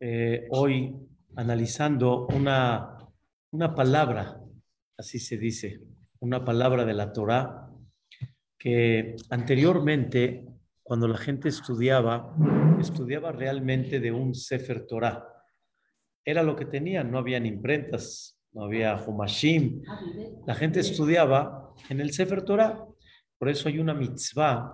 eh, hoy analizando una, una palabra, así se dice, una palabra de la Torah, que anteriormente, cuando la gente estudiaba, estudiaba realmente de un Sefer Torah. Era lo que tenían, no habían imprentas, no había Humashim. La gente estudiaba en el Sefer Torah. Por eso hay una mitzvah,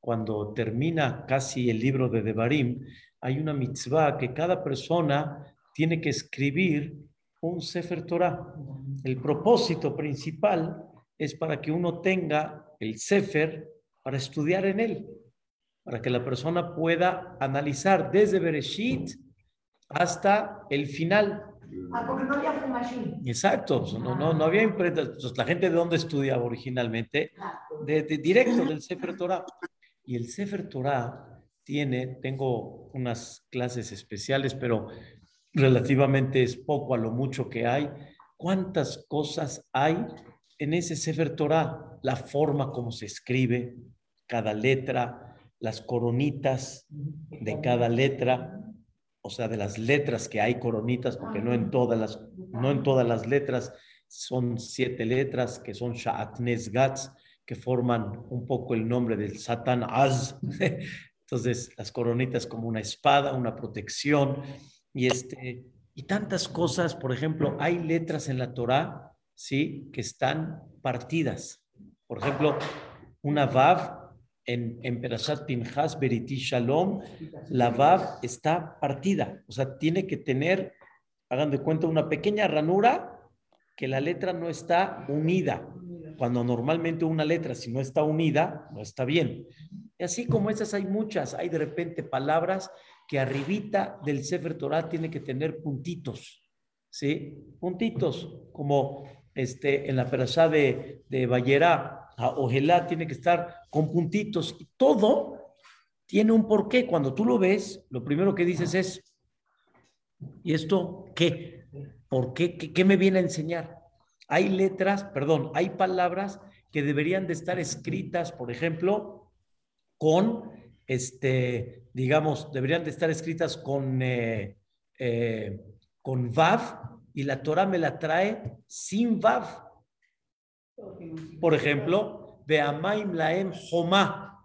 cuando termina casi el libro de Devarim, hay una mitzvah que cada persona tiene que escribir un Sefer Torah. El propósito principal es para que uno tenga el Sefer para estudiar en él, para que la persona pueda analizar desde Bereshit hasta el final. Ah, porque no había Fumashim. Exacto, no, no, no había imprenta. La gente de dónde estudiaba originalmente, de, de directo del Sefer Torah. Y el Sefer Torah tiene, tengo unas clases especiales, pero relativamente es poco a lo mucho que hay. ¿Cuántas cosas hay en ese Sefer Torah? La forma como se escribe cada letra, las coronitas de cada letra, o sea, de las letras que hay coronitas, porque no en todas las, no en todas las letras son siete letras que son Sha'atnes Gats, que forman un poco el nombre del Satán Az. Entonces, las coronitas como una espada, una protección y este y tantas cosas, por ejemplo, hay letras en la Torá, ¿sí? que están partidas. Por ejemplo, una vav en, en Perashat Pinchas Beriti Shalom, la vav está partida, o sea, tiene que tener, hagan de cuenta, una pequeña ranura que la letra no está unida. Cuando normalmente una letra, si no está unida, no está bien. Y así como esas hay muchas, hay de repente palabras que arribita del Sefer Torah tiene que tener puntitos, ¿sí? Puntitos, como este, en la perashá de, de Bayerá, a Ojelá tiene que estar con puntitos. Todo tiene un porqué. Cuando tú lo ves, lo primero que dices es, ¿y esto qué? ¿Por qué? ¿Qué, qué me viene a enseñar? Hay letras, perdón, hay palabras que deberían de estar escritas, por ejemplo, con, este, digamos, deberían de estar escritas con, eh, eh, con Vav y la Torah me la trae sin Vav. Por ejemplo, Beamaim Laem Homa,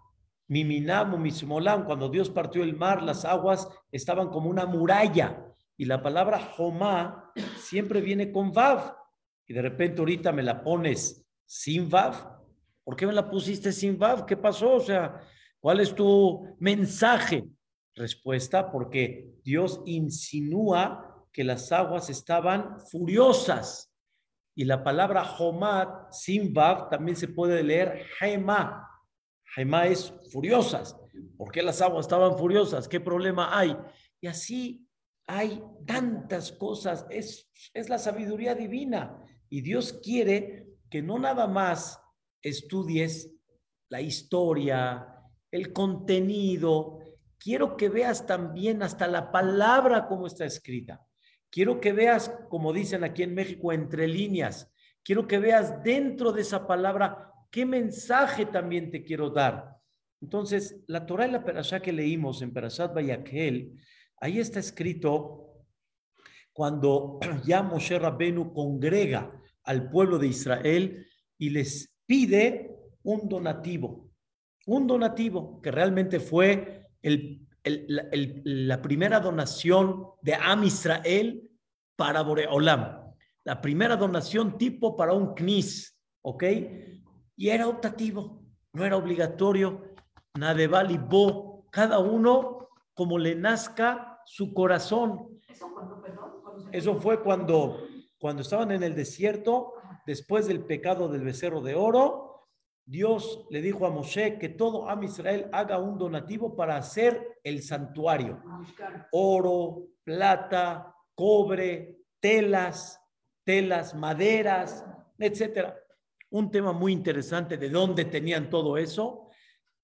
Miminam Mismolam, cuando Dios partió el mar, las aguas estaban como una muralla. Y la palabra Homa siempre viene con Vav. Y de repente ahorita me la pones sin Vav. ¿Por qué me la pusiste sin Vav? ¿Qué pasó? O sea, ¿cuál es tu mensaje? Respuesta, porque Dios insinúa que las aguas estaban furiosas. Y la palabra Homat, sin Vav, también se puede leer Hema. Hema es furiosas. ¿Por qué las aguas estaban furiosas? ¿Qué problema hay? Y así hay tantas cosas. Es, es la sabiduría divina. Y Dios quiere que no nada más estudies la historia, el contenido. Quiero que veas también hasta la palabra como está escrita. Quiero que veas, como dicen aquí en México, entre líneas. Quiero que veas dentro de esa palabra qué mensaje también te quiero dar. Entonces, la Torah y la Perashá que leímos en Perashat Bayakel, ahí está escrito cuando ya Moshe Rabbenu congrega al pueblo de Israel y les pide un donativo, un donativo que realmente fue el, el, el, la primera donación de Am Israel para Boreolam, la primera donación tipo para un CNIS, ¿ok? Y era optativo, no era obligatorio, Nadeval y Bo, cada uno como le nazca su corazón. ¿Eso cuando, perdón? Cuando se- Eso fue cuando, cuando estaban en el desierto, después del pecado del becerro de oro, Dios le dijo a Moshe que todo Am Israel haga un donativo para hacer el santuario. Oro, plata, cobre, telas, telas, maderas, etcétera. Un tema muy interesante de dónde tenían todo eso.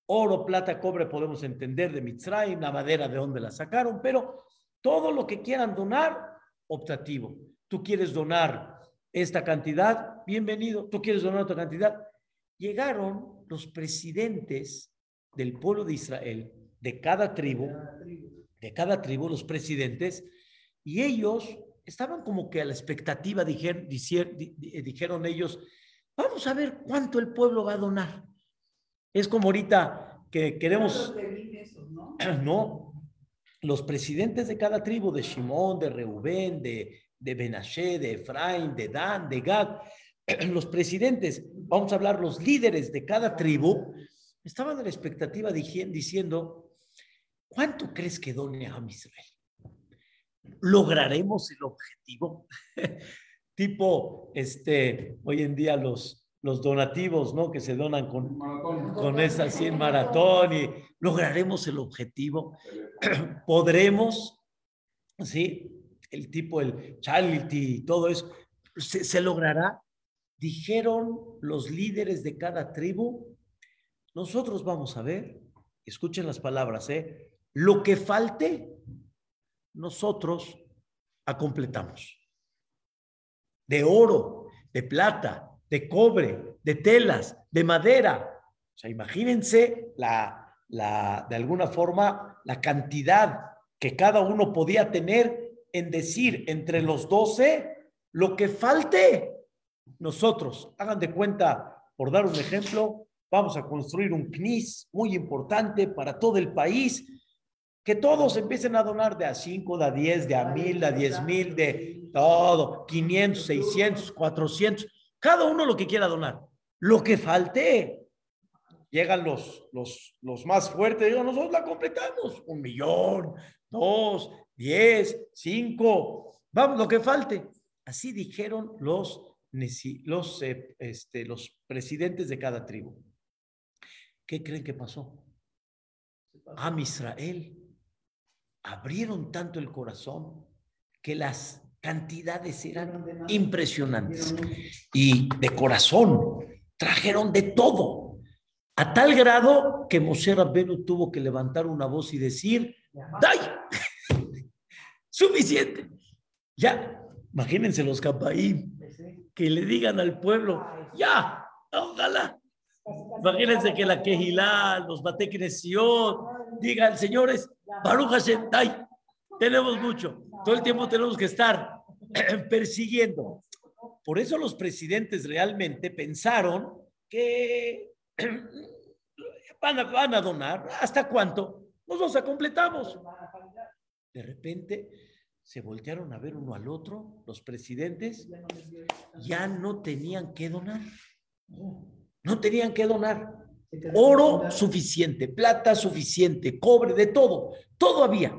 Oro, plata, cobre podemos entender de Mitzrayim, la madera de dónde la sacaron, pero todo lo que quieran donar, optativo. Tú quieres donar esta cantidad, bienvenido. Tú quieres donar otra cantidad. Llegaron los presidentes del pueblo de Israel, de cada tribu, de cada tribu, los presidentes, y ellos estaban como que a la expectativa, dijeron, dijeron ellos, vamos a ver cuánto el pueblo va a donar. Es como ahorita que queremos... No, los presidentes de cada tribu, de Shimón, de Reubén, de, de Benashe, de Efraín, de Dan, de Gad, los presidentes, vamos a hablar, los líderes de cada tribu, estaban a la expectativa diciendo, ¿cuánto crees que done a Israel? ¿Lograremos el objetivo? tipo, este, hoy en día los, los donativos, ¿no? Que se donan con, con esa así en maratón y lograremos el objetivo. ¿Podremos? ¿Sí? El tipo, el charity, todo eso, ¿se, se logrará? Dijeron los líderes de cada tribu, nosotros vamos a ver, escuchen las palabras, ¿eh? Lo que falte, nosotros acompletamos. De oro, de plata, de cobre, de telas, de madera. O sea, imagínense la, la, de alguna forma, la cantidad que cada uno podía tener en decir entre los doce, lo que falte, nosotros, hagan de cuenta, por dar un ejemplo, vamos a construir un CNIS muy importante para todo el país, que todos empiecen a donar de a 5, de a 10, de a 1000, de a 10 mil, de todo, 500, 600, 400, cada uno lo que quiera donar. Lo que falte, llegan los, los, los más fuertes, digo, nosotros la completamos, un millón, dos, diez, cinco, vamos, lo que falte. Así dijeron los los, eh, este, los presidentes de cada tribu. ¿Qué creen que pasó? A Israel abrieron tanto el corazón que las cantidades eran impresionantes. Y de corazón trajeron de todo, a tal grado que Moshe Rabbenu tuvo que levantar una voz y decir, ¡Dai! Suficiente. Ya, imagínense los capaí que le digan al pueblo, ya, ojalá. Imagínense que la Quejilá, los Batekresión, digan, señores, Baruch Hashem, tenemos mucho. Todo el tiempo tenemos que estar persiguiendo. Por eso los presidentes realmente pensaron que van a, van a donar. ¿Hasta cuánto? Nosotros completamos. De repente se voltearon a ver uno al otro, los presidentes, ya no tenían que donar. No tenían que donar. Oro suficiente, plata suficiente, cobre, de todo, todo había.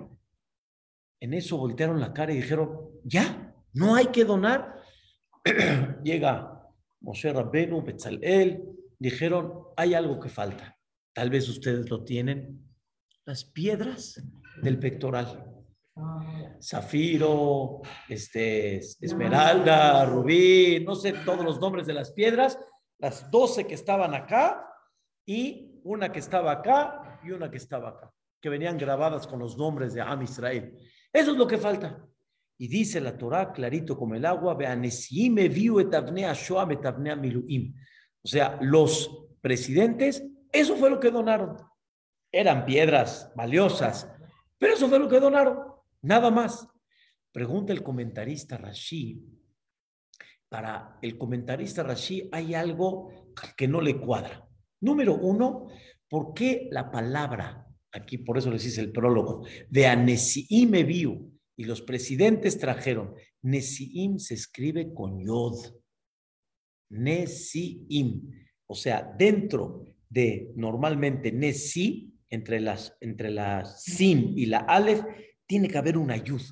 En eso voltearon la cara y dijeron, ya, no hay que donar. Llega Moshe Rabbenu, Betzalel, dijeron, hay algo que falta. Tal vez ustedes lo tienen. Las piedras del pectoral zafiro, este, esmeralda, rubí, no sé todos los nombres de las piedras, las doce que estaban acá y una que estaba acá y una que estaba acá, que venían grabadas con los nombres de Am Israel. Eso es lo que falta. Y dice la Torah clarito como el agua, o sea, los presidentes, eso fue lo que donaron. Eran piedras valiosas, pero eso fue lo que donaron. Nada más. Pregunta el comentarista Rashi. Para el comentarista Rashi hay algo que no le cuadra. Número uno, ¿por qué la palabra, aquí por eso les hice el prólogo, de Anesiim Eviu y los presidentes trajeron, Nesiim se escribe con Yod. Nesiim. O sea, dentro de normalmente Nesi, entre las, entre la Sin y la Aleph, tiene que haber una ayud,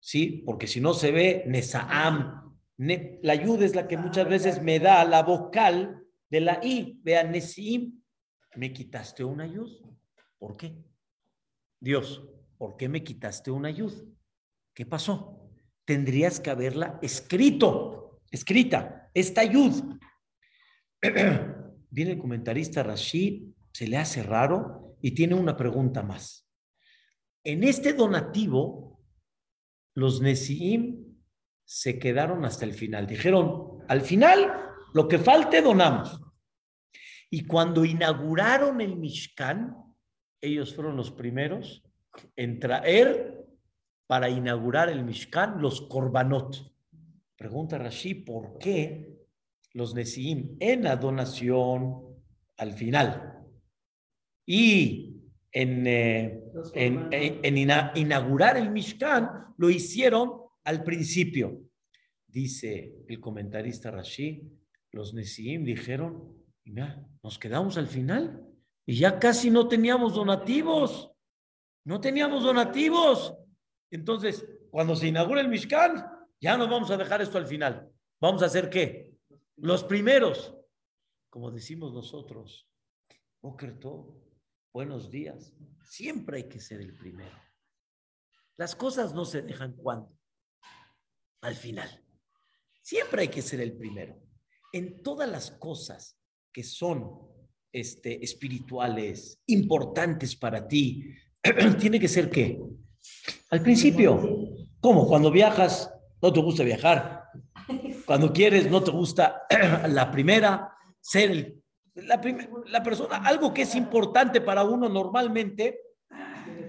¿sí? Porque si no se ve Nesaam. la ayud es la que muchas veces me da la vocal de la I. Vean, Nesim, me quitaste una ayud. ¿Por qué? Dios, ¿por qué me quitaste una ayud? ¿Qué pasó? Tendrías que haberla escrito, escrita, esta ayud. Viene el comentarista Rashid, se le hace raro y tiene una pregunta más. En este donativo, los Nesiim se quedaron hasta el final. Dijeron, al final, lo que falte donamos. Y cuando inauguraron el Mishkan, ellos fueron los primeros en traer para inaugurar el Mishkan los korbanot. Pregunta Rashi, ¿por qué los Nesiim en la donación al final y en, eh, inaugurar el Mishkan lo hicieron al principio? Dice el comentarista Rashi, los Nesiim dijeron, mira, nos quedamos al final y ya casi no teníamos donativos. No teníamos donativos. Entonces, cuando se inaugura el Mishkan, ya no vamos a dejar esto al final. ¿Vamos a hacer qué? Los primeros. Como decimos nosotros, todo, buenos días. Siempre hay que ser el primero. Las cosas no se dejan cuando. Al final. Siempre hay que ser el primero. En todas las cosas que son este, espirituales, importantes para ti, tiene que ser qué? Al principio. ¿Cómo? Cuando viajas, no te gusta viajar. Cuando quieres, no te gusta la primera, ser la, la persona, algo que es importante para uno normalmente,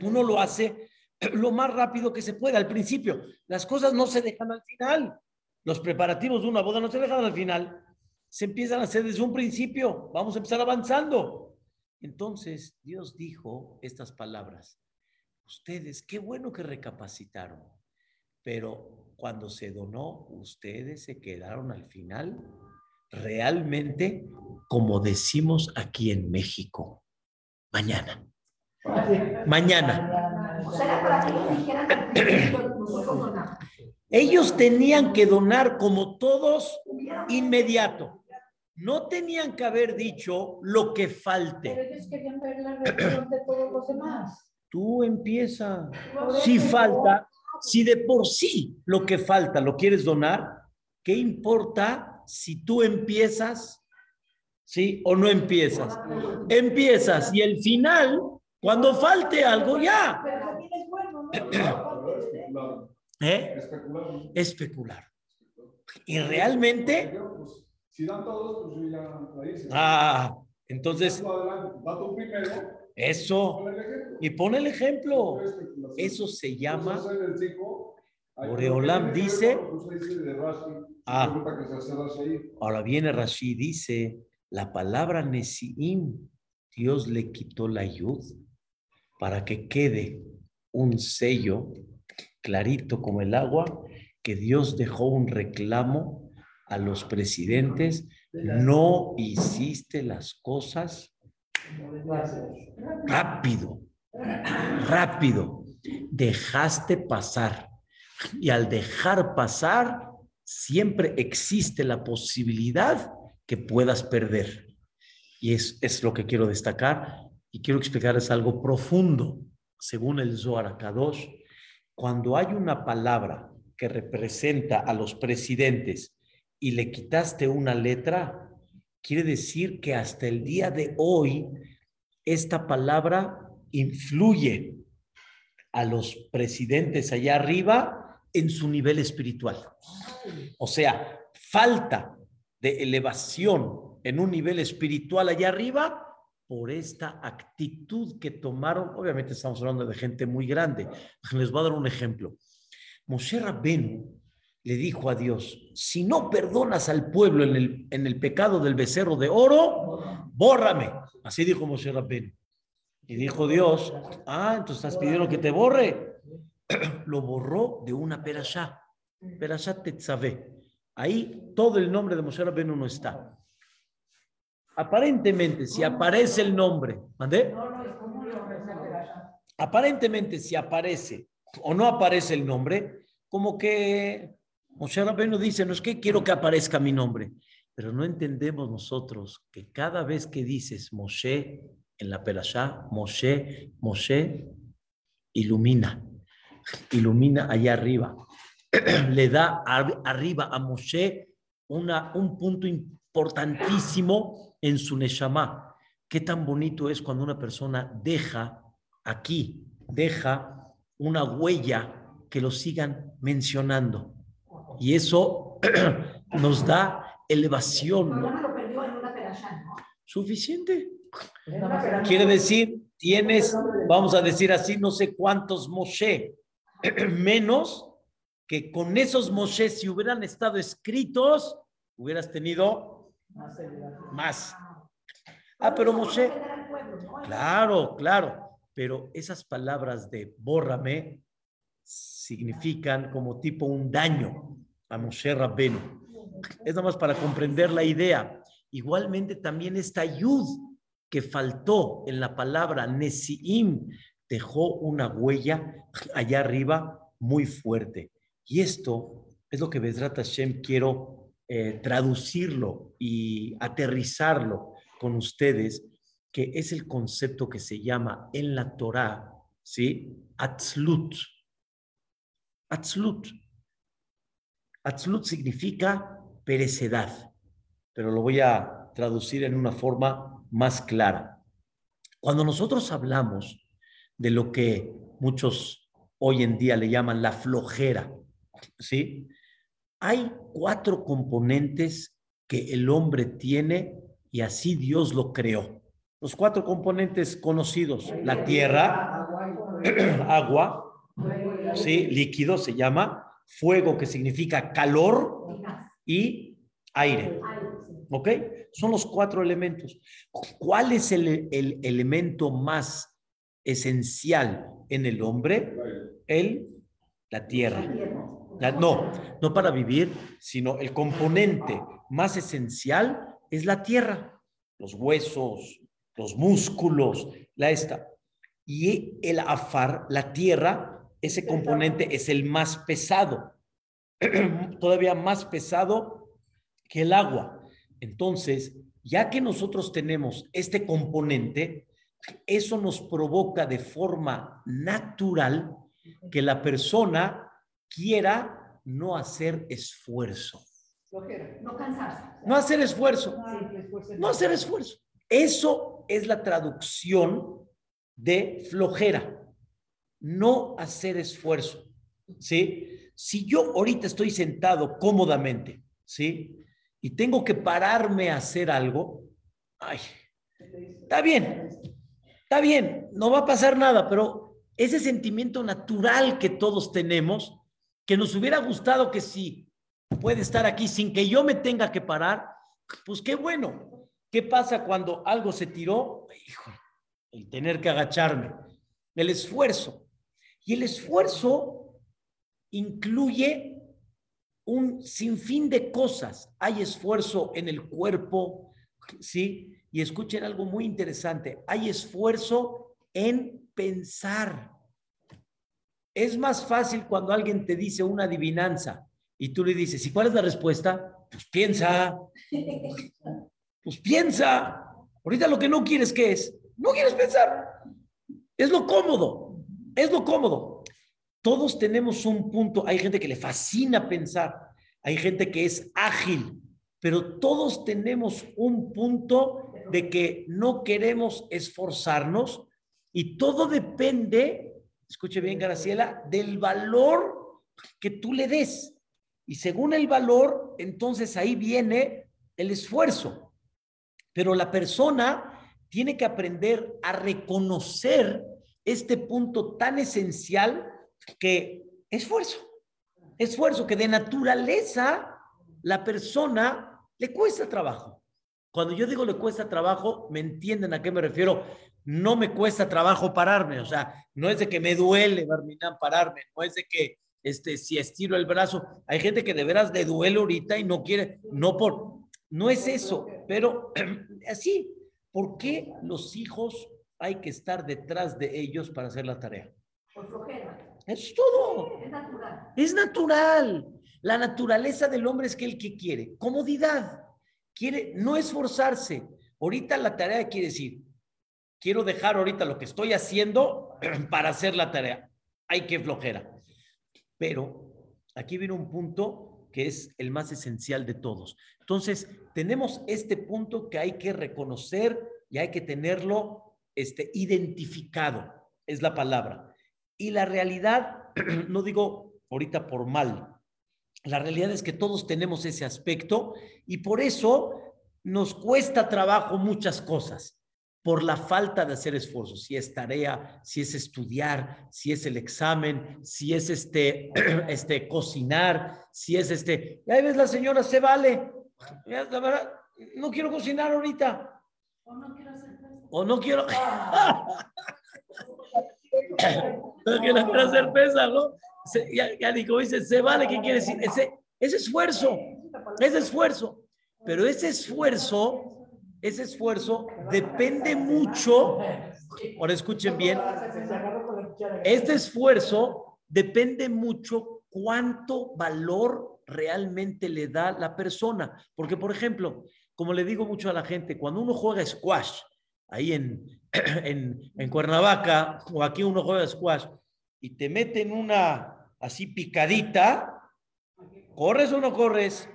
uno lo hace lo más rápido que se puede al principio. Las cosas no se dejan al final. Los preparativos de una boda no se dejan al final. Se empiezan a hacer desde un principio. Vamos a empezar avanzando. Entonces Dios dijo estas palabras. Ustedes, qué bueno que recapacitaron, pero cuando se donó, ustedes se quedaron al final realmente como decimos aquí en México. Mañana. Mañana. Ellos tenían que donar como todos inmediato. No tenían que haber dicho lo que falte. Pero ellos querían ver la de todos los demás. Tú empieza. Si falta, si de por sí lo que falta lo quieres donar, ¿qué importa si tú empiezas? ¿Sí? ¿O no empiezas? Empiezas y el final, cuando falte algo, ya. ¿Eh? Especular. Y realmente... Si dan todos, pues ya Ah, entonces... Eso. Y pone el ejemplo. Eso se llama. Oreolam dice. Ah, ahora viene Rashi, dice la palabra Nesiim. Dios le quitó la yud para que quede un sello clarito como el agua, que Dios dejó un reclamo a los presidentes. No hiciste las cosas Rápido, rápido. Dejaste pasar. Y al dejar pasar, siempre existe la posibilidad que puedas perder. Y es, es lo que quiero destacar. Y quiero explicarles algo profundo. Según el Zohar Kadosh, cuando hay una palabra que representa a los presidentes y le quitaste una letra, quiere decir que hasta el día de hoy esta palabra influye a los presidentes allá arriba en su nivel espiritual. O sea, falta de elevación en un nivel espiritual allá arriba por esta actitud que tomaron. Obviamente estamos hablando de gente muy grande. Les voy a dar un ejemplo. Moshe Rabbeinu le dijo a Dios, si no perdonas al pueblo en el, en el pecado del becerro de oro, bórrame. Así dijo Moshe Rabbeinu. Y dijo Dios, ah, entonces estás pidiendo que te borre. Lo borró de una perashá, perashá Tetzaveh. Ahí todo el nombre de Moshe Rabbeinu no está. Aparentemente, si aparece el nombre, ¿mandé? Aparentemente, si aparece o no aparece el nombre, como que Moshe Rabbeinu dice, no es que quiero que aparezca mi nombre, pero no entendemos nosotros que cada vez que dices Moshe en la Perashá, Moshe, Moshe ilumina, ilumina allá arriba, le da arriba a Moshe una, un punto importantísimo en su Neshama. Qué tan bonito es cuando una persona deja aquí, deja una huella que lo sigan mencionando. Y eso nos da elevación. Suficiente. Quiere decir tienes, vamos a decir así, no sé cuántos Moshe, menos que con esos Moshe, si hubieran estado escritos, hubieras tenido más. Ah, pero Moshe, claro, claro, pero esas palabras de bórrame significan como tipo un daño a Moshe Rabbenu. Es nada más para comprender la idea. Igualmente también esta yud que faltó en la palabra Nesiim dejó una huella allá arriba muy fuerte. Y esto es lo que Bezrat Hashem quiero eh, traducirlo y aterrizarlo con ustedes, que es el concepto que se llama en la Torah, ¿sí? Atzlut. Atzlut. Atzlut significa perecedad, pero lo voy a traducir en una forma más clara. Cuando nosotros hablamos de lo que muchos hoy en día le llaman la flojera, ¿sí? Hay cuatro componentes que el hombre tiene y así Dios lo creó. Los cuatro componentes conocidos, la tierra, agua, ¿sí? líquido se llama, fuego que significa calor y aire. ¿Ok? Son los cuatro elementos. ¿Cuál es el, elemento más esencial en el hombre? El, la tierra. no, no para vivir, sino el componente más esencial es la tierra. Los huesos, los músculos, la esta. Y el afar, la tierra, ese componente es el más pesado, todavía más pesado que el agua. Entonces, ya que nosotros tenemos este componente, eso nos provoca de forma natural que la persona quiera no hacer esfuerzo. No cansarse. No hacer esfuerzo. No hacer esfuerzo. Eso es la traducción de flojera. No hacer esfuerzo. ¿Sí? Si yo ahorita estoy sentado cómodamente, ¿sí? y tengo que pararme a hacer algo, ay, está bien, está bien, no va a pasar nada, pero ese sentimiento natural que todos tenemos, que nos hubiera gustado que sí puede estar aquí sin que yo me tenga que parar, pues qué bueno. ¿Qué pasa cuando algo se tiró? Hijo, el tener que agacharme, el esfuerzo. Y el esfuerzo incluye un sinfín de cosas. Hay esfuerzo en el cuerpo, ¿sí? Y escuchen algo muy interesante. Hay esfuerzo en pensar. Es más fácil cuando alguien te dice una adivinanza y tú le dices, ¿y cuál es la respuesta? Pues piensa. Pues piensa. Ahorita lo que no quieres, ¿qué es? No quieres pensar. Es lo cómodo. Es lo cómodo. Todos tenemos un punto, hay gente que le fascina pensar, hay gente que es ágil, pero todos tenemos un punto de que no queremos esforzarnos y todo depende, escuche bien Graciela, del valor que tú le des. Y según el valor, entonces ahí viene el esfuerzo. Pero la persona tiene que aprender a reconocer este punto tan esencial que esfuerzo, esfuerzo que de naturaleza la persona le cuesta trabajo. Cuando yo digo le cuesta trabajo, me entienden a qué me refiero. No me cuesta trabajo pararme, o sea, no es de que me duele, Barminán, pararme, no es de que este, si estiro el brazo, hay gente que de veras le duele ahorita y no quiere, no por, no es eso, pero así, ¿por qué los hijos hay que estar detrás de ellos para hacer la tarea? Por flojera. Es todo. Es natural. Es natural. La naturaleza del hombre es que el que quiere comodidad, quiere no esforzarse. Ahorita la tarea quiere decir, quiero dejar ahorita lo que estoy haciendo para hacer la tarea. Hay que flojera. Pero aquí viene un punto que es el más esencial de todos. Entonces, tenemos este punto que hay que reconocer y hay que tenerlo este, identificado, es la palabra. Y la realidad, no digo ahorita por mal, la realidad es que todos tenemos ese aspecto y por eso nos cuesta trabajo muchas cosas. por la falta de hacer esfuerzo, si es tarea, si es estudiar, si es el examen, si es este, este cocinar, si es este, ya ves la señora, se vale, la verdad, no quiero cocinar ahorita. O no quiero hacer O no quiero... no quiero hacer pesa, ¿no? Ya, ya digo, dice, se vale, ¿qué quiere decir? Ese, ese esfuerzo, ese esfuerzo. Pero ese esfuerzo, ese esfuerzo depende mucho, ahora escuchen bien, este esfuerzo depende mucho cuánto valor realmente le da la persona. Porque, por ejemplo, como le digo mucho a la gente, cuando uno juega squash, ahí en, en, en Cuernavaca, o aquí uno juega squash, y te meten una así picadita, ¿corres o no corres?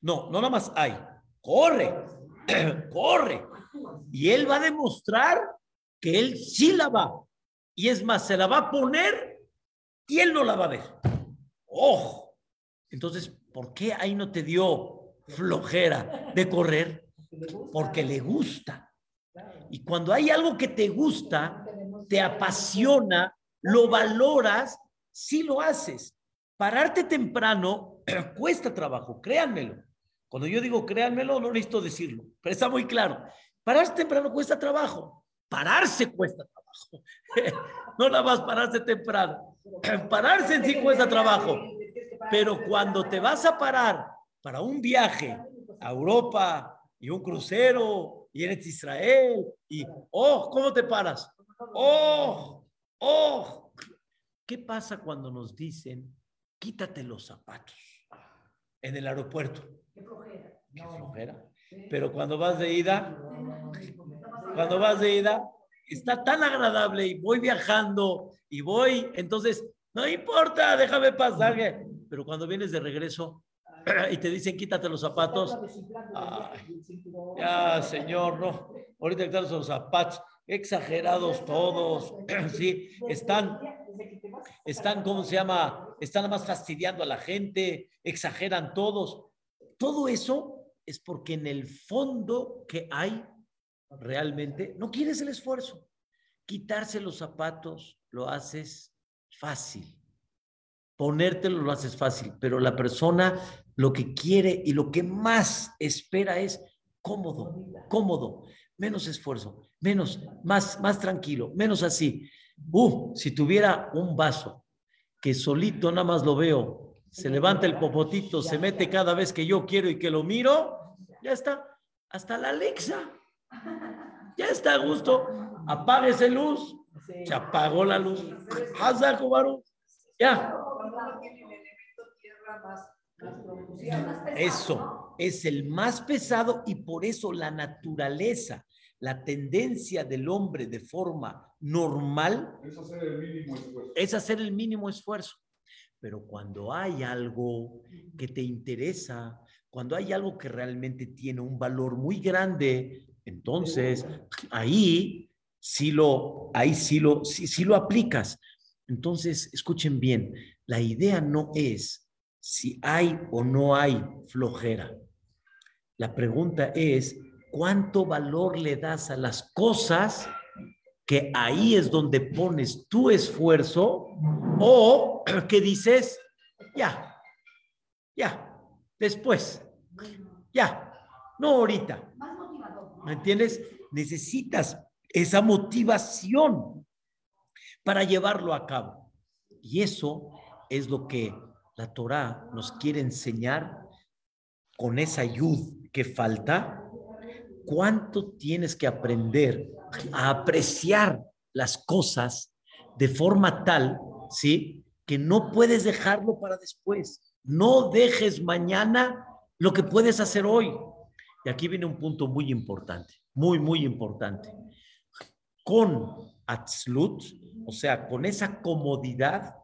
No, no nada más hay, corre, corre. Y él va a demostrar que él sí la va. Y es más, se la va a poner y él no la va a ver. Ojo. Entonces, ¿por qué ahí no te dio flojera de correr? Porque le gusta. Y cuando hay algo que te gusta, te apasiona, lo valoras, si lo haces. Pararte temprano cuesta trabajo, créanmelo. Cuando yo digo créanmelo, no necesito decirlo, pero está muy claro. Pararse temprano cuesta trabajo. Pararse cuesta trabajo. no nada más pararse temprano. Pararse en sí cuesta trabajo. Pero cuando te vas a parar para un viaje a Europa y un crucero y eres Israel y, oh, ¿cómo te paras? Oh, oh. ¿Qué pasa cuando nos dicen, quítate los zapatos en el aeropuerto? Qué flojera. Pero cuando vas de ida, cuando vas de ida, está tan agradable y voy viajando y voy, entonces, no importa, déjame pasar. Pero cuando vienes de regreso y te dicen quítate los zapatos, ya, señor, no, ahorita están los zapatos, exagerados todos, sí, están, están, ¿cómo se llama? Están más fastidiando a la gente, exageran todos. Todo eso es porque en el fondo que hay realmente no quieres el esfuerzo. Quitarse los zapatos lo haces fácil. Ponértelo lo haces fácil, pero la persona lo que quiere y lo que más espera es cómodo, cómodo, menos esfuerzo, menos, más, más tranquilo, menos así. Uh, si tuviera un vaso que solito nada más lo veo, se levanta el popotito, se mete cada vez que yo quiero y que lo miro, ya está. Hasta la Alexa. Ya está a gusto. Apague esa luz. Se apagó la luz. Ya. Eso es el más pesado y por eso la naturaleza, la tendencia del hombre de forma normal es hacer el mínimo esfuerzo. Es hacer el mínimo esfuerzo. Pero cuando hay algo que te interesa, cuando hay algo que realmente tiene un valor muy grande, entonces ahí sí lo, ahí sí lo, sí lo aplicas. Entonces, escuchen bien, la idea no es si hay o no hay flojera. La pregunta es, ¿cuánto valor le das a las cosas que ahí es donde pones tu esfuerzo o que dices, ya, ya, después, ya, no ahorita. ¿Me entiendes? Necesitas esa motivación para llevarlo a cabo. Y eso es lo que la Torah nos quiere enseñar con esa ayuda que falta. ¿Cuánto tienes que aprender a apreciar las cosas de forma tal, ¿sí? Que no puedes dejarlo para después. No dejes mañana lo que puedes hacer hoy. Y aquí viene un punto muy importante, muy, muy importante. Con Atzlut, o sea, con esa comodidad,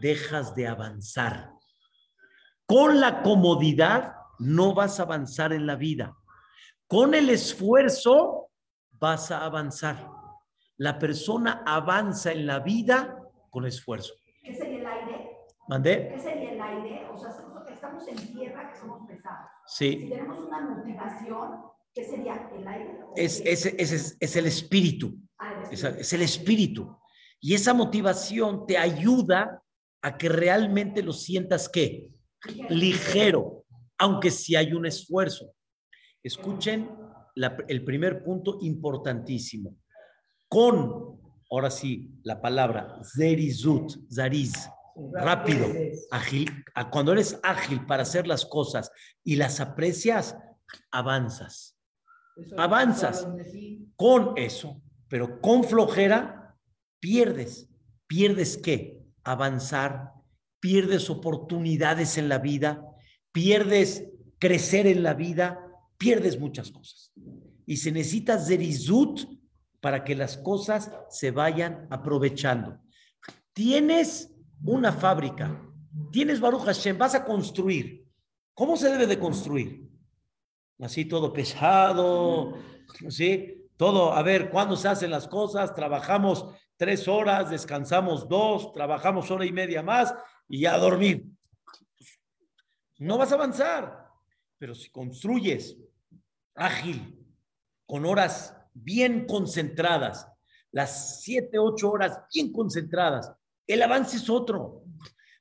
dejas de avanzar. Con la comodidad no vas a avanzar en la vida. Con el esfuerzo vas a avanzar. La persona avanza en la vida con esfuerzo. ¿Qué sería el aire? ¿Mandé? ¿Qué sería el aire? O sea, estamos en tierra que somos pesados. Sí. Si tenemos una motivación, ¿Qué sería? ¿El aire? Es, qué? es, es, es- el espíritu, Ah, el es, espíritu. es el espíritu. Y esa motivación te ayuda a que realmente lo sientas que ligero, aunque sí hay un esfuerzo. Escuchen la- el primer punto importantísimo. Con, ahora sí, la palabra zerizut, zariz, rápido, ágil. Cuando eres ágil para hacer las cosas y las aprecias, avanzas. avanzas. Con eso, pero con flojera, pierdes. ¿Pierdes qué? Avanzar, pierdes oportunidades en la vida, pierdes crecer en la vida, pierdes muchas cosas. Y se necesita zerizut para que las cosas se vayan aprovechando. Tienes una fábrica, tienes Baruch Hashem, vas a construir. ¿Cómo se debe de construir? Así todo pesado, ¿sí? Todo, a ver, ¿cuándo se hacen las cosas? Trabajamos tres horas, descansamos dos, trabajamos hora y media más y ya a dormir. No vas a avanzar, pero si construyes ágil, con horas bien concentradas, las siete, ocho horas bien concentradas, el avance es otro.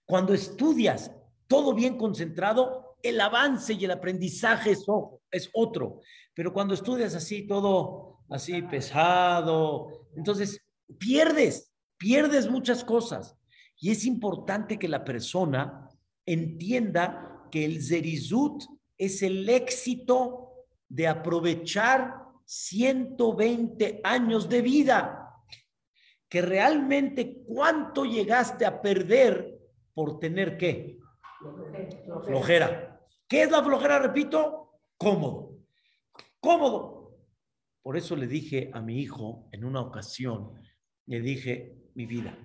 Cuando estudias todo bien concentrado, el avance y el aprendizaje es, es otro. Pero cuando estudias así, todo así pesado, entonces pierdes, pierdes muchas cosas. Y es importante que la persona entienda que el zerizut es el éxito de aprovechar 120 años de vida. Que realmente cuánto llegaste a perder por tener qué? Flojera. ¿Qué es la flojera? Repito, cómodo. Cómodo. Por eso le dije a mi hijo en una ocasión, le dije, mi vida,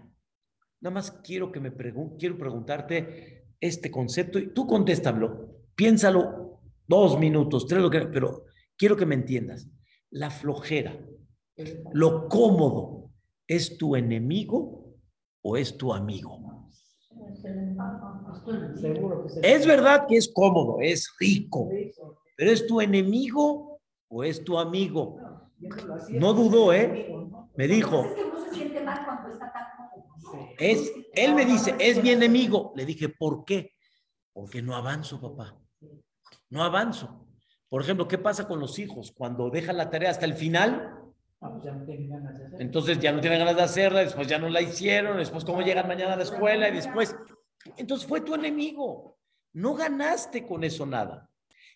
nada más quiero que me pregun quiero preguntarte este concepto y tú contéstamelo, piénsalo dos minutos, tres, lo que, pero quiero que me entiendas. La flojera, lo cómodo, ¿es tu enemigo o es tu amigo? Seguro que se Es verdad que es cómodo, es rico, pero ¿es tu enemigo o es tu amigo? No dudó, ¿eh? Me dijo, es, él me dice, es mi enemigo. Le dije, ¿por qué? Porque no avanzo, papá. No avanzo. Por ejemplo, ¿qué pasa con los hijos? Cuando dejan la tarea hasta el final, Ah, pues ya no tienen ganas de hacer. entonces ya no tienen ganas de hacerla, después ya no la hicieron, después cómo llegan mañana a la escuela y después... Entonces fue tu enemigo. No ganaste con eso nada.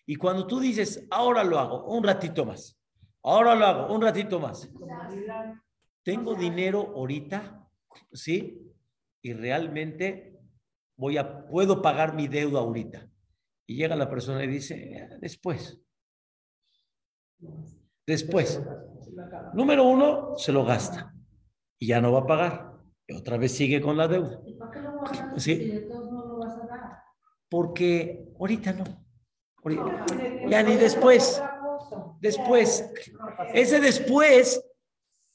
Y cuando tú dices, ahora lo hago, un ratito más, ahora lo hago, un ratito más, tengo dinero ahorita, ¿sí? Y realmente voy a, puedo pagar mi deuda ahorita. Y llega la persona y dice, "Eh, después, después. Número uno, se lo gasta y ya no va a pagar. Y otra vez sigue con la deuda. ¿Y para qué lo guardas Sí. si de todos no lo vas a dar? Porque ahorita no. Ahorita- Ya ni después. Después. Ese después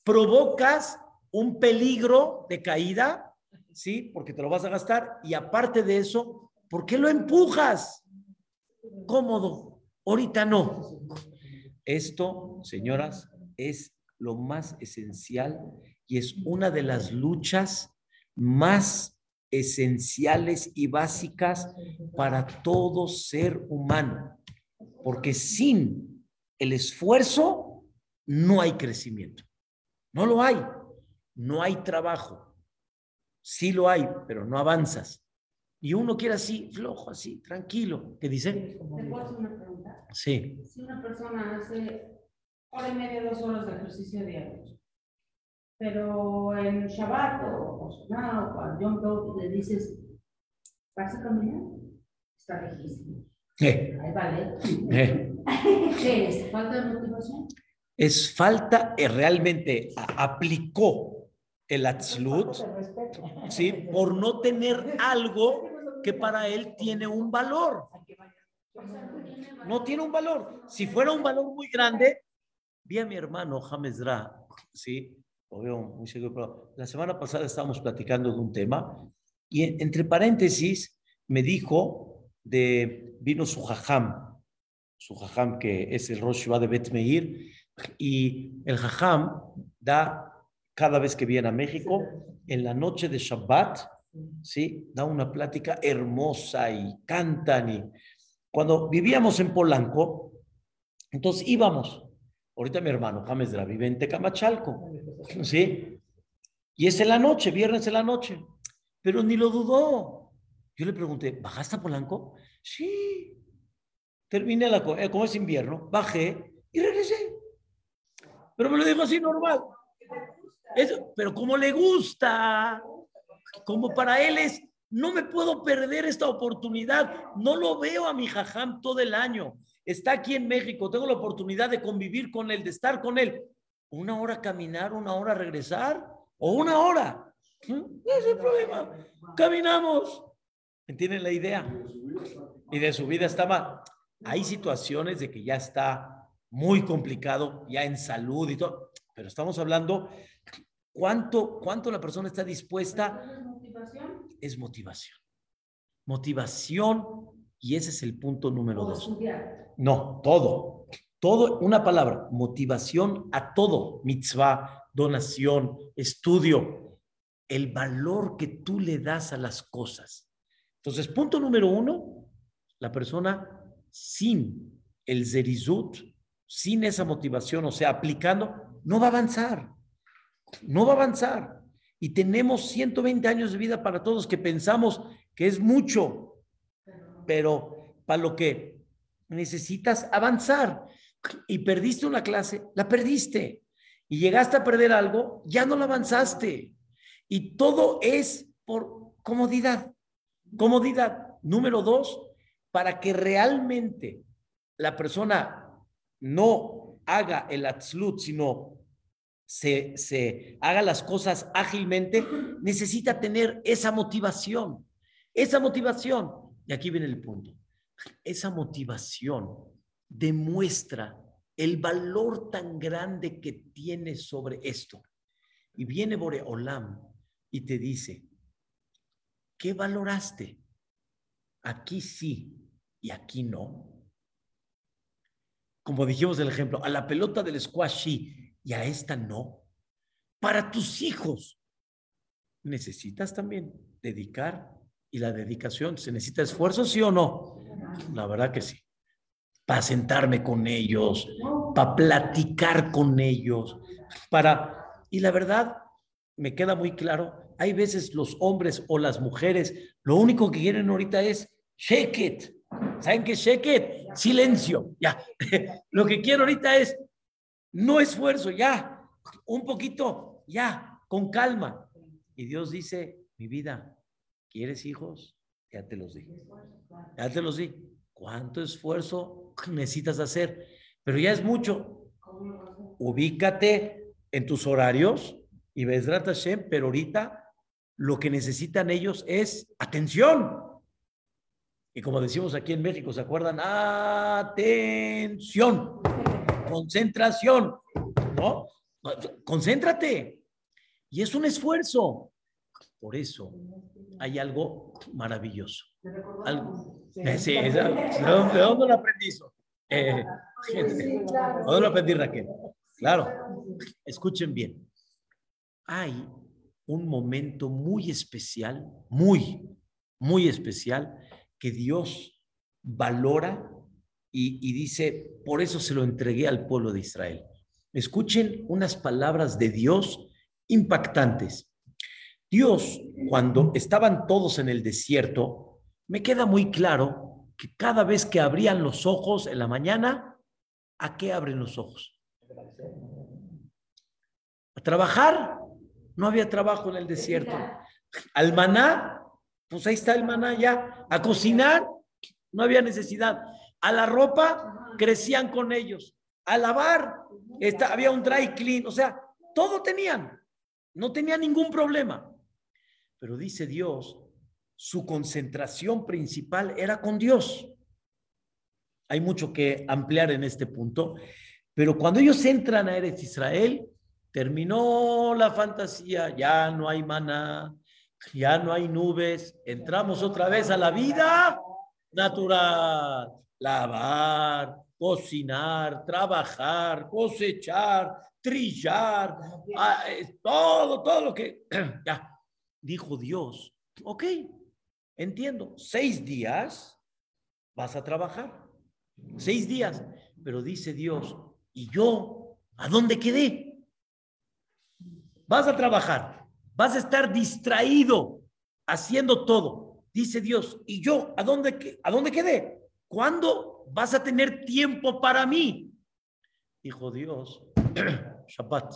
provocas un peligro de caída, ¿sí? Porque te lo vas a gastar. Y aparte de eso, ¿por qué lo empujas? Cómodo. Ahorita no. Esto, señoras, es lo más esencial y es una de las luchas más esenciales y básicas para todo ser humano. Porque sin el esfuerzo no hay crecimiento. No lo hay. No hay trabajo. Sí lo hay, pero no avanzas. Y uno quiere así, flojo, así, tranquilo. ¿Qué dice? ¿Te puedo hacer una pregunta? Sí. Si una persona hace hora y media, dos horas de ejercicio diario, pero en Shabbat o Shana o al Yom Tov le dices, ¿vas a caminar? Está lejísimo. Eh, Ahí vale. eh. ¿Qué es? ¿Falta de motivación? Es falta, eh, realmente a- aplicó el atzlut, ¿sí? Por no tener algo que para él tiene un valor. No tiene un valor. Si fuera un valor muy grande, vi a mi hermano James Dra, ¿sí? Lo muy seguro, pero la semana pasada estábamos platicando de un tema y en- entre paréntesis me dijo de, vino su jajam, su jajam que es el Rosh Hashanah de Bet Meir, y el jajam da cada vez que viene a México, en la noche de Shabbat, ¿sí? Da una plática hermosa y cantan. Y cuando vivíamos en Polanco, entonces íbamos. Ahorita mi hermano James Dra vive en Tecamachalco, ¿sí? Y es en la noche, viernes en la noche. Pero ni lo dudó. Yo le pregunté, ¿bajaste a Polanco? Sí. Terminé la, eh, como es invierno, bajé y regresé. Pero me lo dijo así normal. pero como le gusta, como para él es, no me puedo perder esta oportunidad. No lo veo a mi jajam todo el año. Está aquí en México, tengo la oportunidad de convivir con él, de estar con él. Una hora caminar, una hora regresar, o una hora. No es el problema. Caminamos. ¿Entienden la idea? Y de su vida está mal. Hay situaciones de que ya está muy complicado, ya en salud y todo, pero estamos hablando cuánto, cuánto la persona está dispuesta. Es motivación. Motivación, y ese es el punto número dos. No, todo. Todo, una palabra, motivación a todo. Mitzvah, donación, estudio. El valor que tú le das a las cosas. Entonces, punto número uno, la persona sin el zerizut, sin esa motivación, o sea, aplicando, no va a avanzar. No va a avanzar. Y tenemos 120 años de vida para todos que pensamos que es mucho, pero para lo que necesitas avanzar y perdiste una clase, la perdiste. Y llegaste a perder algo, ya no la avanzaste. Y todo es por comodidad. Comodidad. Número dos, para que realmente la persona no haga el atzlut, sino se, se haga las cosas ágilmente, necesita tener esa motivación. Esa motivación. Y aquí viene el punto. Esa motivación demuestra el valor tan grande que tiene sobre esto. Y viene Boreolam y te dice, ¿qué valoraste? Aquí sí y aquí no. Como dijimos el ejemplo, a la pelota del squash sí y a esta no. Para tus hijos necesitas también dedicar y la dedicación, ¿se necesita esfuerzo, sí o no? La verdad que sí. Para sentarme con ellos, para platicar con ellos, para... Y la verdad, me queda muy claro, hay veces los hombres o las mujeres, lo único que quieren ahorita es shake it. ¿Saben qué shake it? Silencio, ya. lo que quiero ahorita es no esfuerzo, ya. Un poquito, ya, con calma. Y Dios dice, mi vida, ¿Quieres hijos? Ya te los di. Ya te los di. ¿Cuánto esfuerzo necesitas hacer? Pero ya es mucho. Ubícate en tus horarios y ves Hashem, pero ahorita lo que necesitan ellos es atención. Y como decimos aquí en México, ¿se acuerdan? Atención. Concentración. ¿No? Concéntrate. Y es un esfuerzo. Por eso hay algo maravilloso. Algo, eh, sí, ¿de, dónde, lo aprendí eso? Eh, ¿De dónde lo aprendí Raquel? Claro, escuchen bien. Hay un momento muy especial, muy, muy especial, que Dios valora y, dice, por eso se lo entregué al pueblo de Israel. Escuchen unas palabras de Dios impactantes. Dios, cuando estaban todos en el desierto, me queda muy claro que cada vez que abrían los ojos en la mañana, ¿a qué abren los ojos? A trabajar. No había trabajo en el desierto. Al maná, pues ahí está el maná ya. A cocinar, no había necesidad. A la ropa, crecían con ellos. A lavar, había un dry clean. O sea, todo tenían. No tenía ningún problema. Pero dice Dios, su concentración principal era con Dios. Hay mucho que ampliar en este punto, pero cuando ellos entran a Eretz Israel, terminó la fantasía, ya no hay maná, ya no hay nubes, entramos otra vez a la vida natural, lavar, cocinar, trabajar, cosechar, trillar, ah, eh, todo, todo lo que... ya, dijo Dios, ok, entiendo, seis días vas a trabajar, seis días, pero dice Dios, ¿y yo a dónde quedé? Vas a trabajar, vas a estar distraído haciendo todo, dice Dios, ¿y yo a dónde, a dónde quedé? ¿Cuándo vas a tener tiempo para mí? Dijo Dios, Shabbat.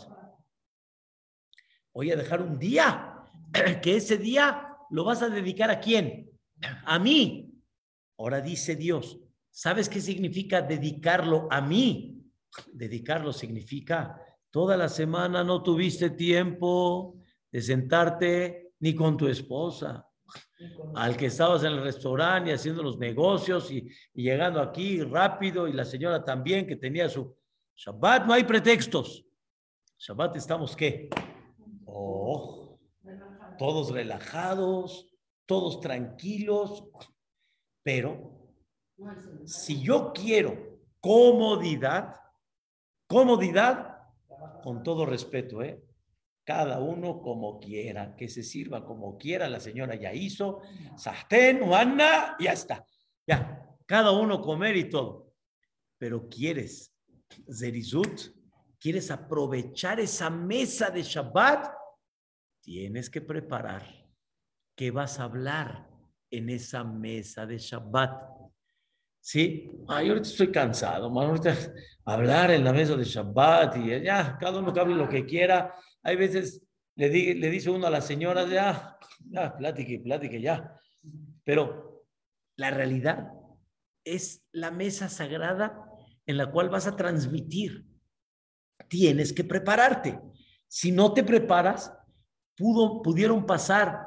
Voy a dejar un día, que ese día lo vas a dedicar a quién? A mí. Ahora dice Dios, ¿sabes qué significa dedicarlo a mí? Dedicarlo significa, toda la semana no tuviste tiempo de sentarte ni con tu esposa, al que estabas en el restaurante y haciendo los negocios y, llegando aquí rápido y la señora también que tenía su Shabbat, no hay pretextos. Shabbat estamos qué? Oh, todos relajados, todos tranquilos, pero si yo quiero comodidad, comodidad, con todo respeto, ¿eh? Cada uno como quiera, que se sirva como quiera. La señora ya hizo, sastén, Juana, ya está. Ya, cada uno comer y todo. Pero quieres, Zerizut, quieres aprovechar esa mesa de Shabbat, tienes que preparar qué vas a hablar en esa mesa de Shabbat. Sí, ay, ahorita estoy cansado, man. ahorita hablar en la mesa de Shabbat y ya, cada uno que hable lo que quiera. Hay veces le, dice uno a la señora, ya, ya, plátique, plátique, ya. Pero la realidad es la mesa sagrada en la cual vas a transmitir. Tienes que prepararte. Si no te preparas, pudo, pudieron pasar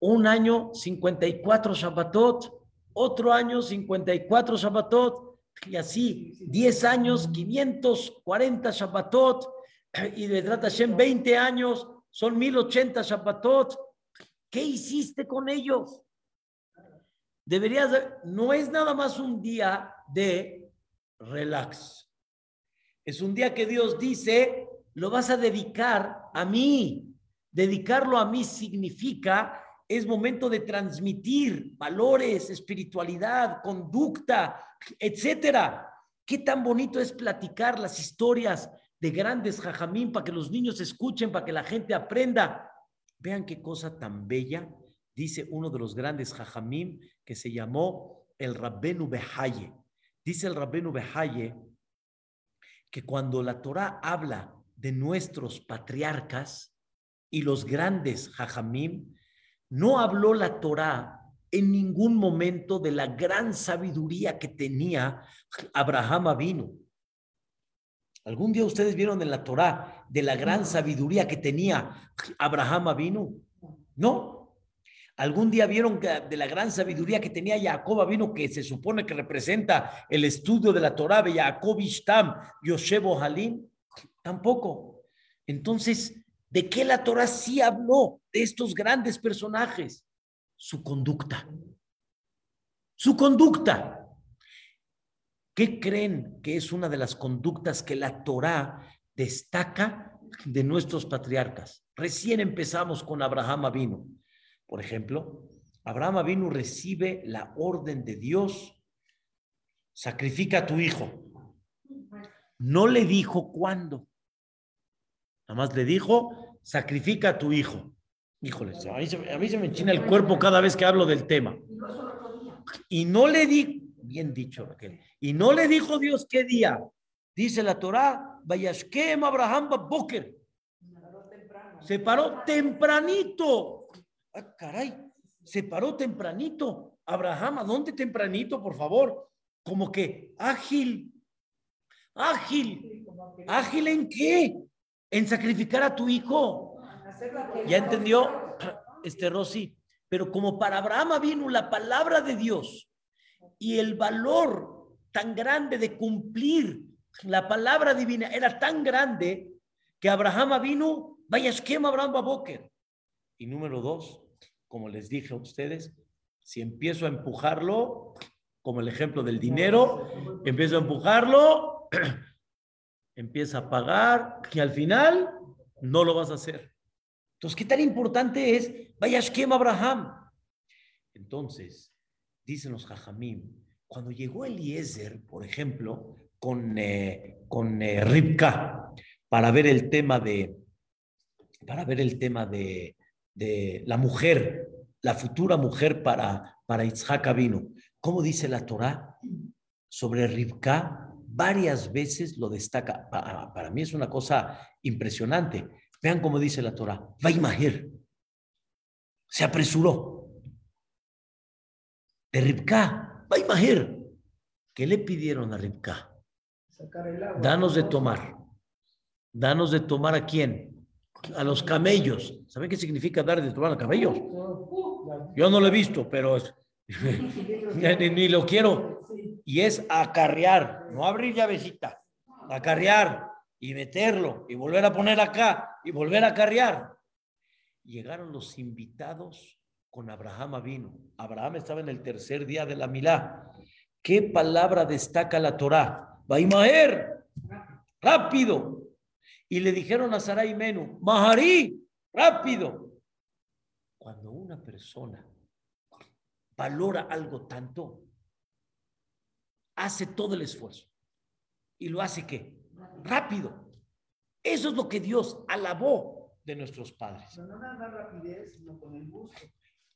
un año 54 Shabbatot, otro año 54 Shabbatot, y así 10 años 540 Shabbatot, y de Trata Hashem 20 años son 1080 Shabbatot. ¿Qué hiciste con ellos? Deberías, no es nada más un día de relax. Es un día que Dios dice, lo vas a dedicar a mí. Dedicarlo a mí significa es momento de transmitir valores, espiritualidad, conducta, etcétera. Qué tan bonito es platicar las historias de grandes jajamín para que los niños escuchen, para que la gente aprenda. Vean qué cosa tan bella, dice uno de los grandes jajamín que se llamó el Rabbenu Behaye. Dice el Rabbenu Behaye que cuando la Torah habla de nuestros patriarcas y los grandes jajamim, no habló la Torá en ningún momento de la gran sabiduría que tenía Abraham Avino. ¿Algún día ustedes vieron en la Torá de la gran sabiduría que tenía Abraham Avino? No. ¿Algún día vieron de la gran sabiduría que tenía Jacob Avino, que se supone que representa el estudio de la Torá de Jacob Ishtam, Yoshebo Halim? Tampoco. Entonces, ¿De qué la Torah sí habló de estos grandes personajes? Su conducta. Su conducta. ¿Qué creen que es una de las conductas que la Torah destaca de nuestros patriarcas? Recién empezamos con Abraham Avinu. Por ejemplo, Abraham Avinu recibe la orden de Dios, sacrifica a tu hijo. No le dijo cuándo. Nada más le dijo, sacrifica a tu hijo. Híjole, a mí, se, a mí se me enchina el cuerpo cada vez que hablo del tema. Y no le di, bien dicho Raquel, y no le dijo Dios qué día. Dice la Torah, Vayashkem Abraham Boker. Se paró tempranito. Ah, caray, se paró tempranito. Abraham, ¿a dónde tempranito, por favor? Como que ágil, ágil. ¿Ágil en qué? en sacrificar a tu hijo. ¿Ya entendió, este Rosy? Pero como para Abraham vino la palabra de Dios y el valor tan grande de cumplir la palabra divina era tan grande que Abraham vino, vaya esquema Abraham Baboker. Y número dos, como les dije a ustedes, si empiezo a empujarlo, como el ejemplo del dinero, empieza a empujarlo, empieza a pagar y al final no lo vas a hacer. Entonces, ¿qué tan importante es Vayashkem Abraham? Entonces, dicen los Jajamim, cuando llegó Eliezer, por ejemplo, con, eh, con eh, Ribka, para ver el tema de, para ver el tema de, de la mujer, la futura mujer para, para Isaac vino. ¿Cómo dice la Torah sobre Ribka? Varias veces lo destaca. Para, para mí es una cosa impresionante. Vean cómo dice la Torah. Vaimaher. Se apresuró. De Ribka. Vaimaher. ¿Qué le pidieron a Ribka? Danos de tomar. Danos de tomar a quién? A los camellos. ¿Saben qué significa dar de tomar a camellos? Yo no lo he visto, pero ni, ni, lo quiero. Y es acarrear, no abrir llavecita, acarrear y meterlo y volver a poner acá y volver a acarrear. Llegaron los invitados con Abraham vino. Abraham estaba en el tercer día de la milá. ¿Qué palabra destaca la Torá? Vaimaer, rápido. Y le dijeron a Sarai Menú, Maharí, rápido. Cuando una persona valora algo tanto, hace todo el esfuerzo. ¿Y lo hace qué? Rápido. Eso es lo que Dios alabó de nuestros padres. No rapidez, con el gusto.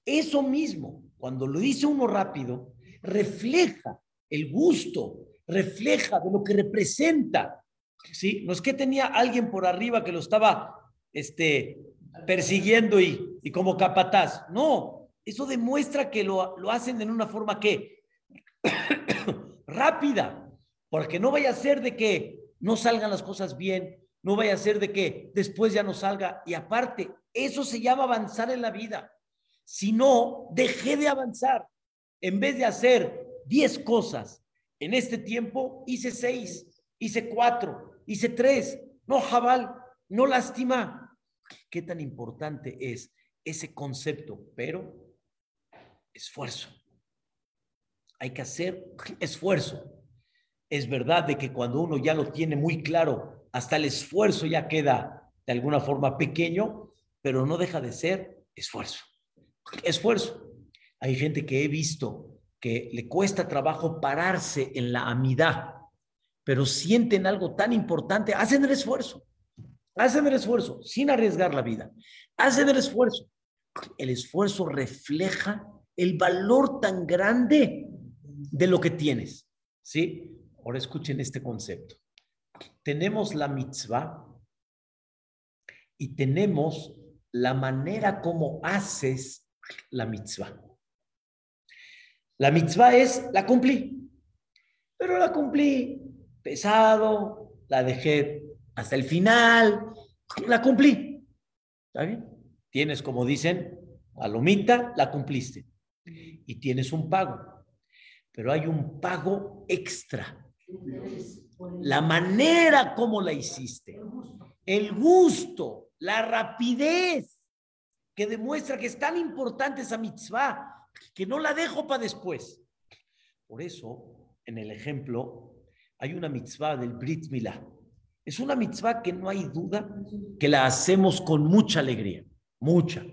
Eso mismo, cuando lo dice uno rápido, refleja el gusto, refleja de lo que representa. ¿sí? No es que tenía alguien por arriba que lo estaba este, persiguiendo y, y como capataz. No, eso demuestra que lo, lo hacen en una forma que rápida, porque no vaya a ser de que no salgan las cosas bien, no vaya a ser de que después ya no salga. Y aparte, eso se llama avanzar en la vida. Si no, dejé de avanzar. En vez de hacer 10 cosas en este tiempo, hice 6, hice 4, hice 3. No, Jabal, no lastima. ¿Qué tan importante es ese concepto? Pero esfuerzo. Hay que hacer esfuerzo. Es verdad de que cuando uno ya lo tiene muy claro, hasta el esfuerzo ya queda de alguna forma pequeño, pero no deja de ser esfuerzo. Esfuerzo. Hay gente que he visto que le cuesta trabajo pararse en la amidad, pero sienten algo tan importante, hacen el esfuerzo. Hacen el esfuerzo sin arriesgar la vida. Hacen el esfuerzo. El esfuerzo refleja el valor tan grande de lo que tienes. ¿Sí? Ahora escuchen este concepto. Tenemos la mitzvah y tenemos la manera como haces la mitzvah. La mitzvah es, la cumplí, pero la cumplí pesado, la dejé hasta el final, la cumplí. ¿Está bien? Tienes, como dicen, palomita, la cumpliste. Y tienes un pago. Pero hay un pago extra. La manera como la hiciste. El gusto, la rapidez que demuestra que es tan importante esa mitzvah que no la dejo para después. Por eso, en el ejemplo, hay una mitzvah del Brit Milá. Es una mitzvah que no hay duda que la hacemos con mucha alegría, mucha,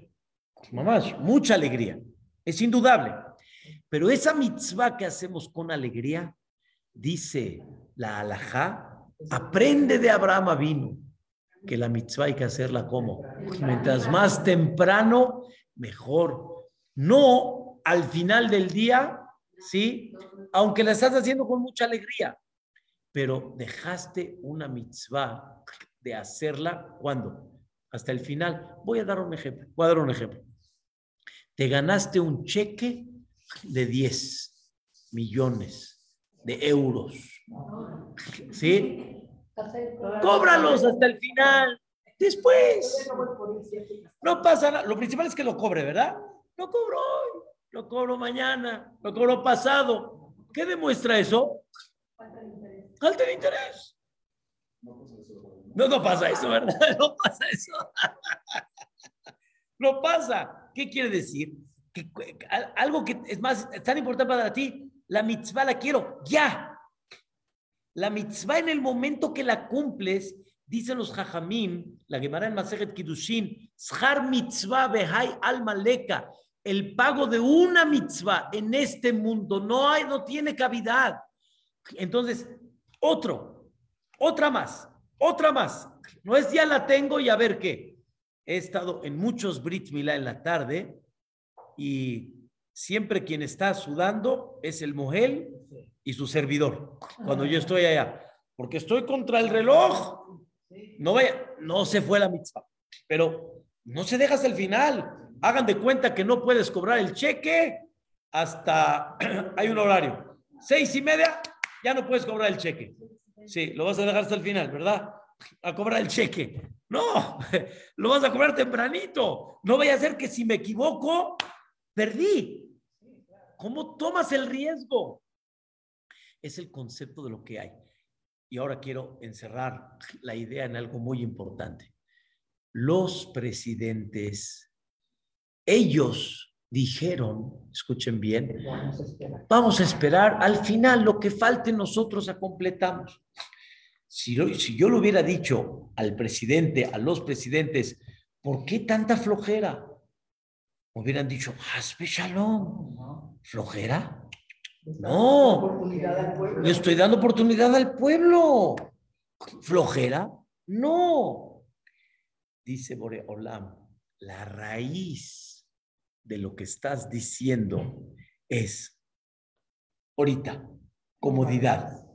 mamás, mucha alegría. Es indudable. Pero esa mitzvah que hacemos con alegría, dice la alajá, aprende de Abraham vino que la mitzvah hay que hacerla como. Mientras más temprano, mejor. No al final del día, ¿sí? Aunque la estás haciendo con mucha alegría, pero dejaste una mitzvah de hacerla cuando hasta el final. Voy a dar un ejemplo. Voy a dar un ejemplo. Te ganaste un cheque de 10 millones de euros. ¿Sí? Cóbralos hasta el final. Después. No pasa nada. Lo principal es que lo cobre, ¿verdad? Lo cobro hoy, lo cobro mañana, lo cobro pasado. ¿Qué demuestra eso? Falta de interés. No, no pasa eso, ¿verdad? No pasa eso. No pasa. ¿Qué quiere decir? Que algo que es más tan importante para ti, la mitzvah la quiero ya. La mitzvah en el momento que la cumples, dicen los jajamim, la Gemara en Masejet Kiddushin, Shar mitzvah behai alma leka, el pago de una mitzvah en este mundo no hay, no tiene cavidad. Entonces, otro, otra más, otra más. No es ya la tengo y a ver qué. He estado en muchos Brit Milá en la tarde y siempre quien está sudando es el Mohel y su servidor cuando yo estoy allá. Porque estoy contra el reloj. No vaya, no se fue la mitzvah. Pero no se deja hasta el final. Hagan de cuenta que no puedes cobrar el cheque hasta hay un horario. Seis y media, ya no puedes cobrar el cheque. Sí, lo vas a dejar hasta el final, ¿verdad? A cobrar el cheque. No, lo vas a cobrar tempranito. No vaya a ser que si me equivoco, perdí. ¿Cómo tomas el riesgo? Es el concepto de lo que hay. Y ahora quiero encerrar la idea en algo muy importante. Los presidentes, ellos dijeron, escuchen bien, vamos a esperar, al final lo que falte nosotros a completamos. Si, si yo le hubiera dicho al presidente, a los presidentes, ¿por qué tanta flojera? Hubieran dicho, hazme shalom. ¿Flojera? No, le estoy dando oportunidad al pueblo. ¿Flojera? No. Dice Boreolam, la raíz de lo que estás diciendo es, ahorita, comodidad.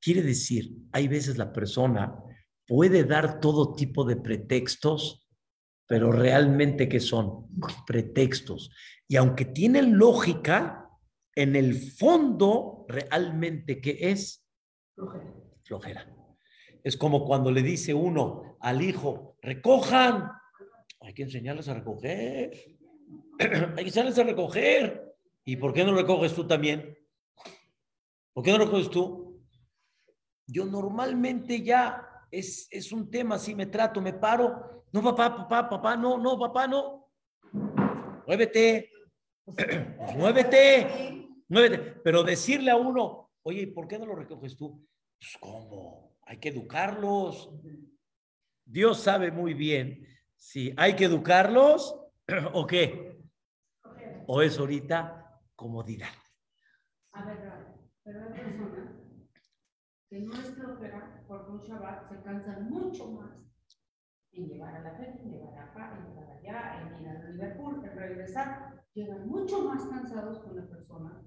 Quiere decir, hay veces la persona puede dar todo tipo de pretextos, pero realmente ¿qué son? Pretextos. Y aunque tienen lógica, en el fondo, realmente, ¿qué es? Flojera. Flojera. Es como cuando le dice uno al hijo, recojan. Hay que enseñarles a recoger. Hay que enseñarles a recoger. ¿Y por qué no recoges tú también? ¿Por qué no recoges tú? Yo normalmente ya es, es un tema, así me trato, me paro. No, papá, papá, papá, no, no, papá, no. Muévete. Pues muévete. Muévete. Pero decirle a uno, oye, ¿y por qué no lo recoges tú? Pues, ¿cómo? Hay que educarlos. Dios sabe muy bien si hay que educarlos o qué. O es ahorita comodidad. A ver, pero hay personas que no es porque un Shabbat se cansan mucho más en llevar a la gente, en llevar acá, en llevar allá, en ir a Liverpool, en regresar. Llegan mucho más cansados con la persona.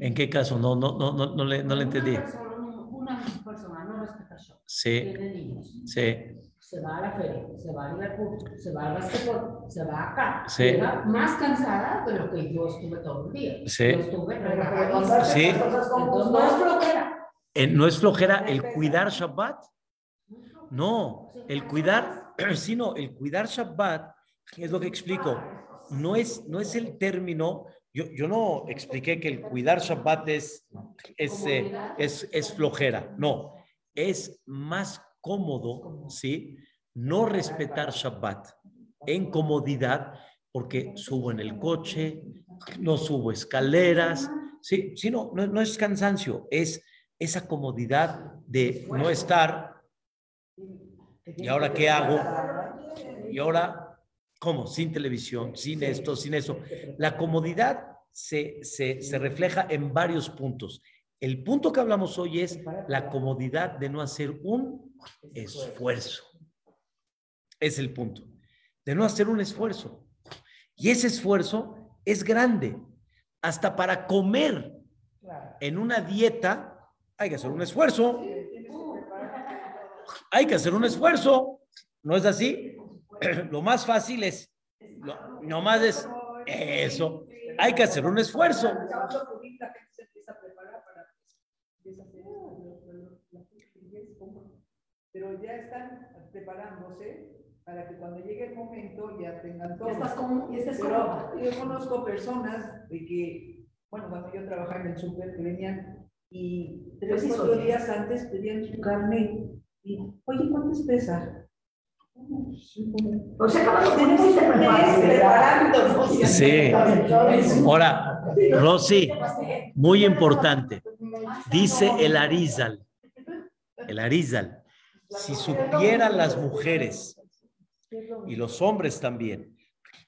¿En qué caso? No, no, no, no, no le, no le entendí. Una persona, una persona no respeta Shabbat. Sí, Tiene niños. sí, Se va a la feria, se va a Liverpool, se va al basquetbol, se va acá. Sí. Llega más cansada de lo que yo estuve todo el día. Sí. Yo estuve Pero relajadísima. Sí. Entonces, Entonces, no es flojera. Eh, ¿No es flojera el cuidar Shabbat? No, el cuidar, sino el cuidar Shabbat, es lo que explico. No es, no es el término, yo, yo no expliqué que el cuidar Shabbat es, es, eh, es, es flojera, no, es más cómodo, ¿sí? No respetar Shabbat en comodidad, porque subo en el coche, no subo escaleras, sí, sí, no, no, no es cansancio, es esa comodidad de no estar, ¿y ahora qué hago? Y ahora, ¿cómo? Sin televisión, sin esto, sin eso. La comodidad se, se, se refleja en varios puntos. El punto que hablamos hoy es la comodidad de no hacer un esfuerzo. Es el punto. De no hacer un esfuerzo. Y ese esfuerzo es grande. Hasta para comer en una dieta hay que hacer un esfuerzo. Hay que hacer un esfuerzo. ¿No es así? Lo más fácil es, lo, nomás es eso. Hay que hacer un esfuerzo. Pero ya están preparándose para que cuando llegue el momento ya tengan todo. Estás y estás Pero como. yo conozco personas de que, bueno, cuando yo trabajaba en el súper, que venían y tres, Pues sí, cuatro días antes pedían su carne y, oye, ¿cuánto pesa? O sea, Tenemos preparándonos. Sí. Ahora, Rosy, muy importante. Dice el Arizal, el Arizal, si supieran las mujeres y los hombres también,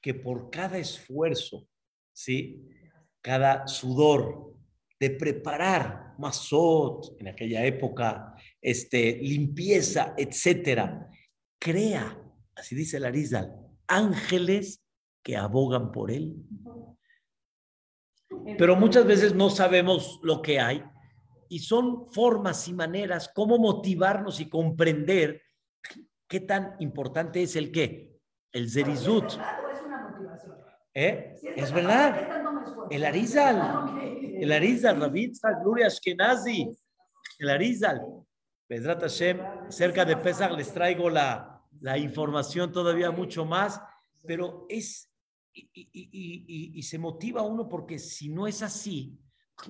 que por cada esfuerzo, ¿sí? Cada sudor de preparar masot en aquella época, este, limpieza, etcétera, crea, así dice el Arizal, ángeles que abogan por él. Pero muchas veces no sabemos lo que hay y son formas y maneras cómo motivarnos y comprender qué tan importante es el qué, el zerizut. ¿Eh? Es verdad. El Arizal, el Arizal, Rabbi Gloria Ashkenazi, el Arizal. Pedrat Hashem, cerca de Pesach les traigo la, la información todavía mucho más, pero es, y, y, y, y, se motiva uno porque si no es así,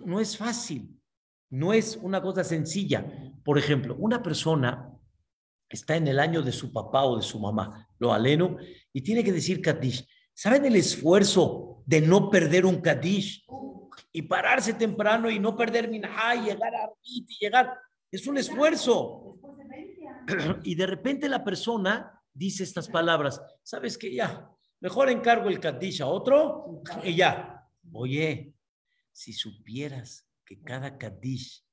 no es fácil, no es una cosa sencilla. Por ejemplo, una persona está en el año de su papá o de su mamá, lo aleno, y tiene que decir Kadish. ¿Saben el esfuerzo de no perder un Kadish? Y pararse temprano y no perder Minha y llegar a y llegar. Es un esfuerzo. Y de repente la persona dice estas palabras. ¿Sabes qué? Ya, mejor encargo el Kadish a otro y ya. Oye, si supieras que cada Kadish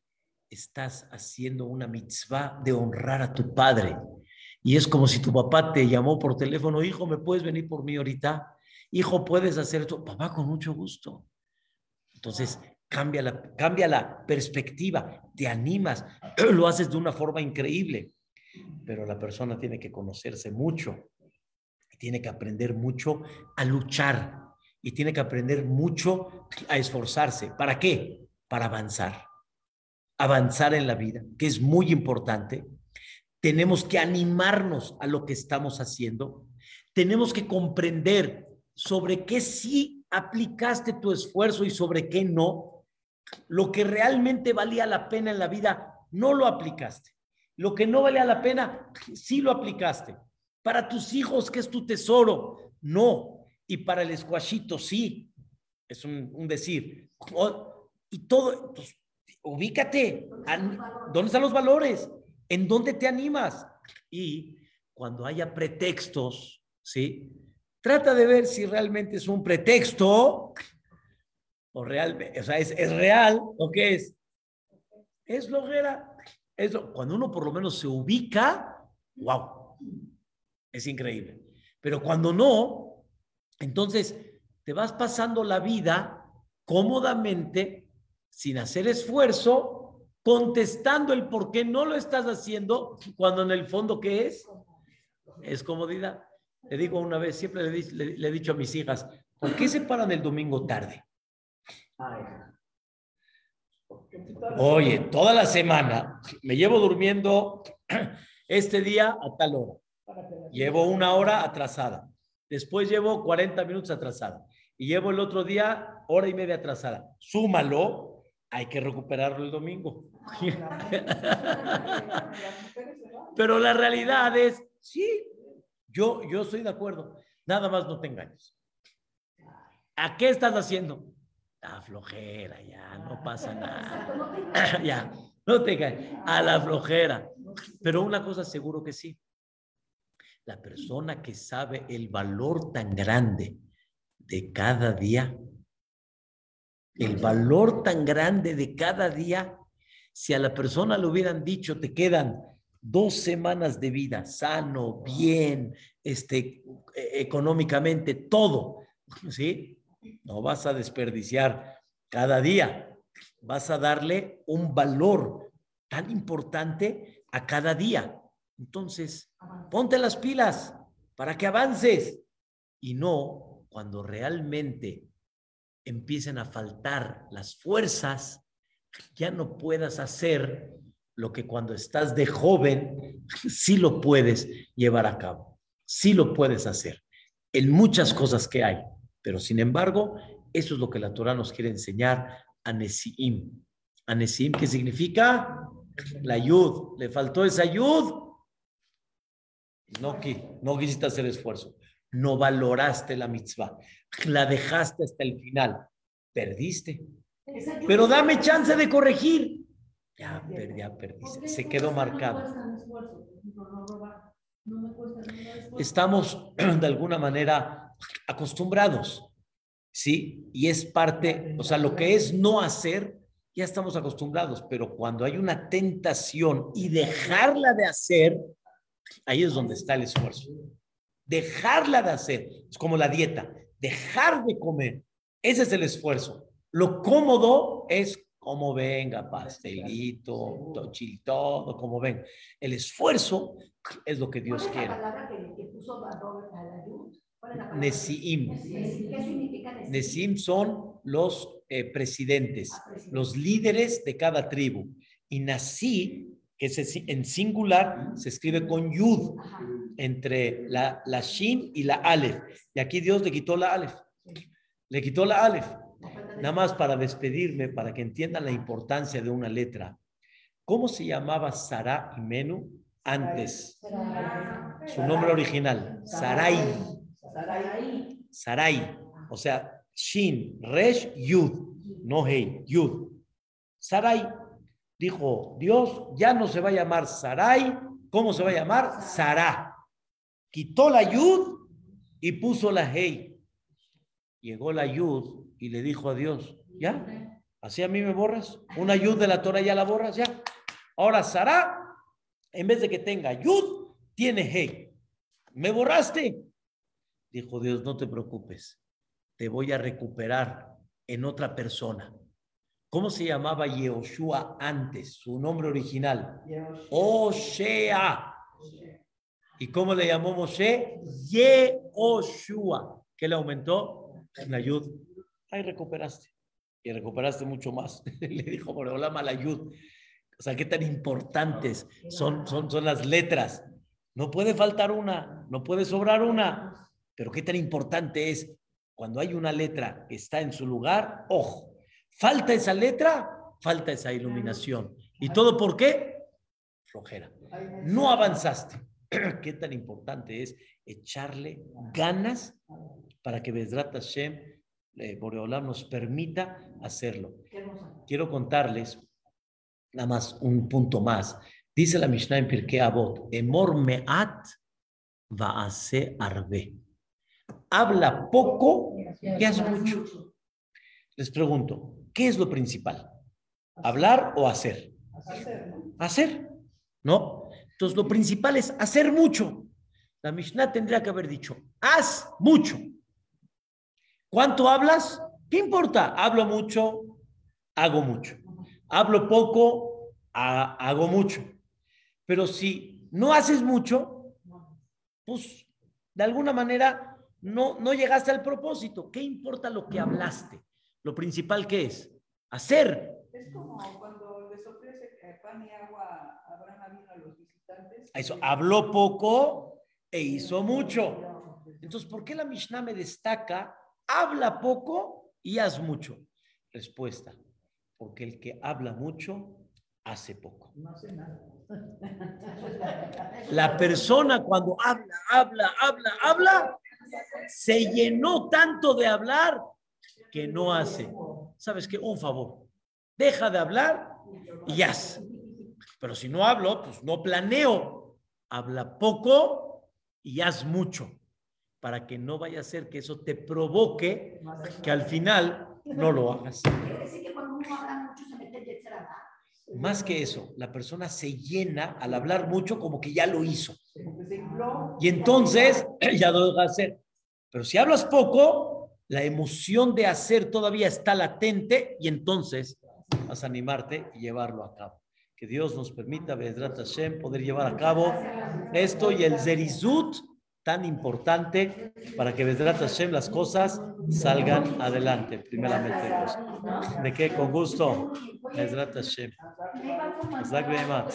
estás haciendo una mitzvah de honrar a tu padre. Y es como si tu papá te llamó por teléfono, hijo, ¿me puedes venir por mí ahorita? Hijo, ¿puedes hacer esto? Papá, con mucho gusto. Entonces, cambia la, cambia la perspectiva, te animas, lo haces de una forma increíble. Pero la persona tiene que conocerse mucho, tiene que aprender mucho a luchar y tiene que aprender mucho a esforzarse. ¿Para qué? Para avanzar avanzar en la vida, que es muy importante. Tenemos que animarnos a lo que estamos haciendo. Tenemos que comprender sobre qué sí aplicaste tu esfuerzo y sobre qué no. Lo que realmente valía la pena en la vida, no lo aplicaste. Lo que no valía la pena, sí lo aplicaste. Para tus hijos, que es tu tesoro, no. Y para el escuachito, sí. Es un, decir. Y todo, pues, ubícate. ¿Dónde están los valores? ¿En dónde te animas? Y cuando haya pretextos, ¿sí? Trata de ver si realmente es un pretexto o realmente, o sea, es, real o qué es. Es lojera. Es lo, cuando uno por lo menos se ubica, wow, es increíble. Pero cuando no, entonces te vas pasando la vida cómodamente sin hacer esfuerzo, contestando el por qué no lo estás haciendo, cuando en el fondo, ¿qué es? Es comodidad. Le digo una vez, siempre le, he dicho a mis hijas, ¿por qué se paran el domingo tarde? Oye, toda la semana me llevo durmiendo este día a tal hora. Llevo una hora atrasada. Después llevo 40 minutos atrasada. Y llevo el otro día hora y media atrasada. Súmalo hay que recuperarlo el domingo. Pero la realidad es, sí, yo, yo estoy de acuerdo. Nada más no te engañes. ¿A qué estás haciendo? La flojera, ya, no pasa nada. ya, no te engañes. A la flojera. Pero una cosa seguro que sí. La persona que sabe el valor tan grande de cada día, el valor tan grande de cada día, si a la persona le hubieran dicho, te quedan dos semanas de vida, sano, bien, este, e, económicamente, todo, ¿sí? No vas a desperdiciar cada día, vas a darle un valor tan importante a cada día. Entonces, ponte las pilas para que avances y no cuando realmente empiecen a faltar las fuerzas, ya no puedas hacer lo que cuando estás de joven sí lo puedes llevar a cabo, sí lo puedes hacer en muchas cosas que hay, pero sin embargo, eso es lo que la Torah nos quiere enseñar a Nesiim. A Nesiim, ¿qué significa? La ayud. ¿Le faltó esa ayud? No, no quisiste hacer esfuerzo. No valoraste la mitzvah. la dejaste hasta el final, perdiste. Pero dame chance de corregir. Ya, per- ya perdiste. Se quedó marcado. Estamos de alguna manera acostumbrados, ¿sí? Y es parte, o sea, lo que es no hacer, ya estamos acostumbrados, pero cuando hay una tentación y dejarla de hacer, ahí es donde está el esfuerzo. Dejarla de hacer, es como la dieta, dejar de comer, ese es el esfuerzo. Lo cómodo es como venga, pastelito, tochil, todo, como ven. El esfuerzo es lo que Dios ¿Cuál es quiere. Nesiim. Nesi- ¿Qué significa Nesiim? Nesim son los eh, presidentes, Ah, presidente. los líderes de cada tribu. Y Nasi, que es en singular, se escribe con Yud, entre la, la Shin y la Aleph. Y aquí Dios le quitó la Aleph. Le quitó la Aleph. Nada más para despedirme, para que entiendan la importancia de una letra. ¿Cómo se llamaba Sara y Menú antes? Su nombre original, Sarai. Sarai. O sea, Shin, Resh, Yud. No Hei, Yud. Sarai. Dijo, Dios ya no se va a llamar Sarai. ¿Cómo se va a llamar? Sará. Quitó la Yud y puso la Hei. Llegó la Yud y le dijo a Dios, ¿ya? ¿Así a mí me borras? Una Yud de la Torah ya la borras, ya. Ahora Sará, en vez de que tenga Yud, tiene Hei. ¿Me borraste? Dijo Dios, no te preocupes, te voy a recuperar en otra persona. ¿Cómo se llamaba Yehoshua antes? Su nombre original. Oshea. ¿Y cómo le llamó Moshe? Yehoshua. ¿Qué le aumentó? La yud. Ahí recuperaste. Y recuperaste mucho más. le dijo Boreolam a la yud. O sea, qué tan importantes son, son, son las letras. No puede faltar una, no puede sobrar una. Pero qué tan importante es cuando hay una letra que está en su lugar, ojo, falta esa letra, falta esa iluminación. ¿Y todo por qué? Flojera. No avanzaste. Qué tan importante es echarle ganas para que Bezrat Hashem, eh, Boreolam, nos permita hacerlo. Quiero contarles nada más un punto más. Dice la Mishnah en Pirkei Avot, Emor me'at va'ase arbe. Habla poco y haz mucho. Les pregunto, ¿qué es lo principal? ¿Hablar o hacer? Hacer. Hacer, ¿no? Entonces, lo principal es hacer mucho. La Mishnah tendría que haber dicho, haz mucho. ¿Cuánto hablas? ¿Qué importa? Hablo mucho, hago mucho. Hablo poco, ha- hago mucho. Pero si no haces mucho, pues de alguna manera no, no llegaste al propósito. ¿Qué importa lo que hablaste? Lo principal que es hacer. Es como cuando les ofrece pan y agua a Abraham a los visitantes. Eso, habló poco e hizo mucho. Entonces, ¿por qué la Mishnah me destaca? Habla poco y haz mucho. Respuesta, porque el que habla mucho hace poco. No hace nada. La persona cuando habla, habla, habla, habla, se llenó tanto de hablar que no hace. ¿Sabes qué? Un favor. Deja de hablar y haz. Pero si no hablo, pues no planeo. Habla poco y haz mucho para que no vaya a ser que eso te provoque que al final no lo hagas. Más que eso, la persona se llena al hablar mucho como que ya lo hizo. Y entonces ya lo deja hacer. Pero si hablas poco, la emoción de hacer todavía está latente y entonces vas a animarte y llevarlo a cabo. Que Dios nos permita, Bedrat Hashem, poder llevar a cabo esto y el Zerizut tan importante para que Bedrat Hashem las cosas salgan adelante, primeramente Dios. ¿De qué? Con gusto. Behemat.